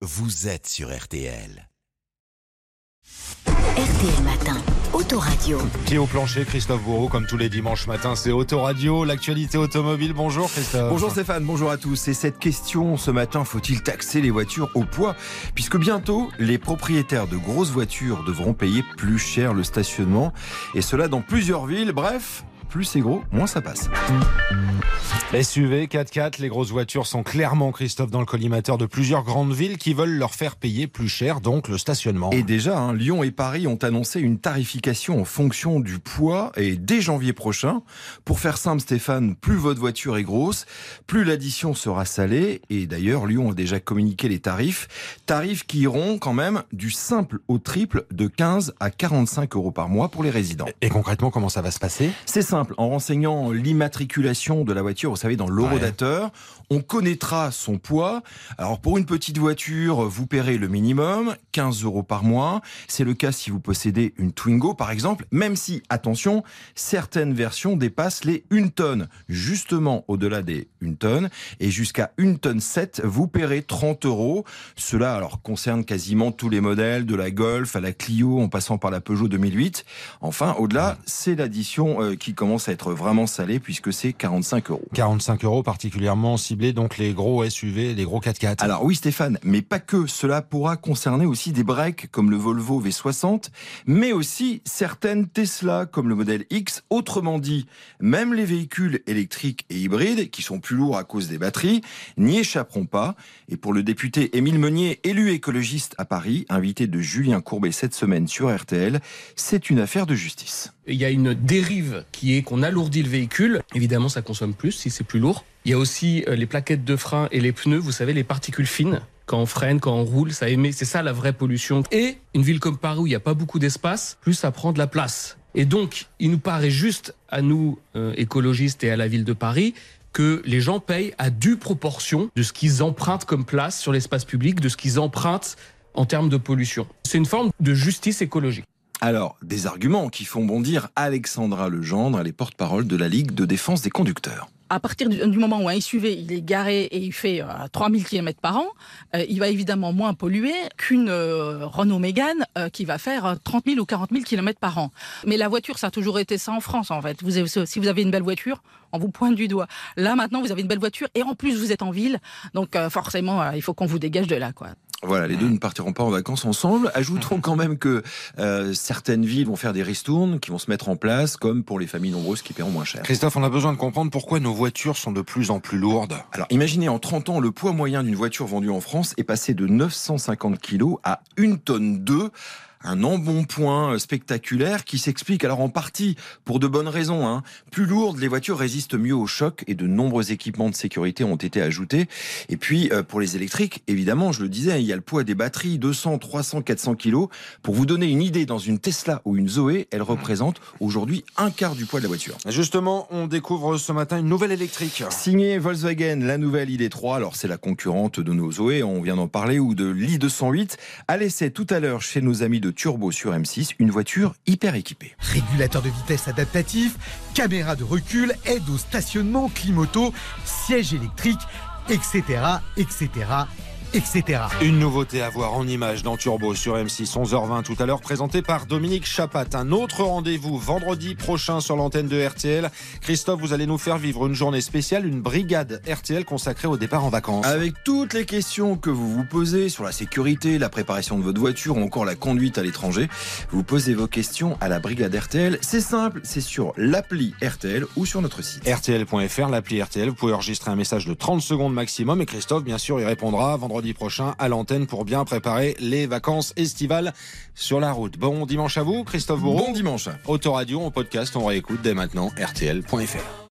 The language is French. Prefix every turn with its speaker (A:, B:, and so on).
A: vous êtes sur RTL.
B: RTL Matin, Autoradio.
C: Pied au plancher, Christophe Bourreau, comme tous les dimanches matins, c'est Autoradio, l'actualité automobile. Bonjour Christophe.
D: Bonjour Stéphane, bonjour à tous. Et cette question ce matin, faut-il taxer les voitures au poids? Puisque bientôt, les propriétaires de grosses voitures devront payer plus cher le stationnement. Et cela dans plusieurs villes. Bref, plus c'est gros, moins ça passe.
C: SUV, 4x4, les grosses voitures sont clairement, Christophe, dans le collimateur de plusieurs grandes villes qui veulent leur faire payer plus cher, donc le stationnement.
D: Et déjà, hein, Lyon et Paris ont annoncé une tarification en fonction du poids et dès janvier prochain. Pour faire simple, Stéphane, plus votre voiture est grosse, plus l'addition sera salée. Et d'ailleurs, Lyon a déjà communiqué les tarifs. Tarifs qui iront quand même du simple au triple de 15 à 45 euros par mois pour les résidents.
C: Et concrètement, comment ça va se passer?
D: C'est simple, en renseignant l'immatriculation de la voiture, savez, dans l'horodateur, on connaîtra son poids. Alors pour une petite voiture, vous paierez le minimum, 15 euros par mois. C'est le cas si vous possédez une Twingo, par exemple, même si, attention, certaines versions dépassent les 1 tonne. Justement, au-delà des 1 tonne, et jusqu'à 1 tonne 7, vous paierez 30 euros. Cela alors concerne quasiment tous les modèles, de la Golf à la Clio, en passant par la Peugeot 2008. Enfin, au-delà, c'est l'addition euh, qui commence à être vraiment salée, puisque c'est 45 euros.
C: 45 euros particulièrement ciblés, donc les gros SUV, les gros 4x4.
D: Alors oui Stéphane, mais pas que. Cela pourra concerner aussi des breaks comme le Volvo V60, mais aussi certaines Tesla comme le modèle X. Autrement dit, même les véhicules électriques et hybrides, qui sont plus lourds à cause des batteries, n'y échapperont pas. Et pour le député Émile Meunier, élu écologiste à Paris, invité de Julien Courbet cette semaine sur RTL, c'est une affaire de justice.
E: Il y a une dérive qui est qu'on alourdit le véhicule. Évidemment, ça consomme plus si c'est plus lourd. Il y a aussi euh, les plaquettes de frein et les pneus, vous savez, les particules fines. Quand on freine, quand on roule, ça émet. C'est ça la vraie pollution. Et une ville comme Paris où il n'y a pas beaucoup d'espace, plus ça prend de la place. Et donc, il nous paraît juste à nous, euh, écologistes et à la ville de Paris, que les gens payent à due proportion de ce qu'ils empruntent comme place sur l'espace public, de ce qu'ils empruntent en termes de pollution. C'est une forme de justice écologique.
D: Alors, des arguments qui font bondir Alexandra Legendre, elle est porte-parole de la Ligue de défense des conducteurs
F: à partir du, moment où un SUV il est garé et il fait euh, 3000 km par an, euh, il va évidemment moins polluer qu'une euh, Renault Mégane euh, qui va faire 30 000 ou 40 000 km par an. Mais la voiture, ça a toujours été ça en France en fait. Si vous avez une belle voiture, on vous pointe du doigt. Là maintenant, vous avez une belle voiture et en plus vous êtes en ville, donc forcément il faut qu'on vous dégage de là quoi.
D: Voilà, les deux ne partiront pas en vacances ensemble. Ajoutons quand même que euh, certaines villes vont faire des ristournes qui vont se mettre en place, comme pour les familles nombreuses qui paieront moins cher.
C: Christophe, on a besoin de comprendre pourquoi nos voitures sont de plus en plus lourdes.
D: Alors imaginez, en 30 ans, le poids moyen d'une voiture vendue en France est passé de 950 kg à 1 tonne 2 un embonpoint spectaculaire qui s'explique alors en partie pour de bonnes raisons. Hein. Plus lourdes, les voitures résistent mieux au choc et de nombreux équipements de sécurité ont été ajoutés. Et puis euh, pour les électriques, évidemment, je le disais, il y a le poids des batteries, 200, 300, 400 kilos. Pour vous donner une idée, dans une Tesla ou une Zoé, elle représente aujourd'hui un quart du poids de la voiture.
C: Justement, on découvre ce matin une nouvelle électrique.
D: Signée Volkswagen, la nouvelle ID3, alors c'est la concurrente de nos Zoé, on vient d'en parler, ou de l'i208, à l'essai tout à l'heure chez nos amis de Turbo sur M6, une voiture hyper équipée.
G: Régulateur de vitesse adaptatif, caméra de recul, aide au stationnement, climoto, siège électrique, etc., etc., etc.
C: Une nouveauté à voir en image dans Turbo sur M6 11h20 tout à l'heure, présenté par Dominique Chapat. Un autre rendez-vous vendredi prochain sur l'antenne de RTL. Christophe, vous allez nous faire vivre une journée spéciale, une brigade RTL consacrée au départ en vacances.
D: Avec toutes les questions que vous vous posez sur la sécurité, la préparation de votre voiture ou encore la conduite à l'étranger, vous posez vos questions à la brigade RTL. C'est simple, c'est sur l'appli RTL ou sur notre site.
C: RTL.fr, l'appli RTL, vous pouvez enregistrer un message de 30 secondes maximum et Christophe, bien sûr, y répondra vendredi prochain à l'antenne pour bien préparer les vacances estivales sur la route. Bon dimanche à vous, Christophe Bourreau.
D: Bon dimanche.
C: Autoradio, en podcast, on réécoute dès maintenant RTL.fr.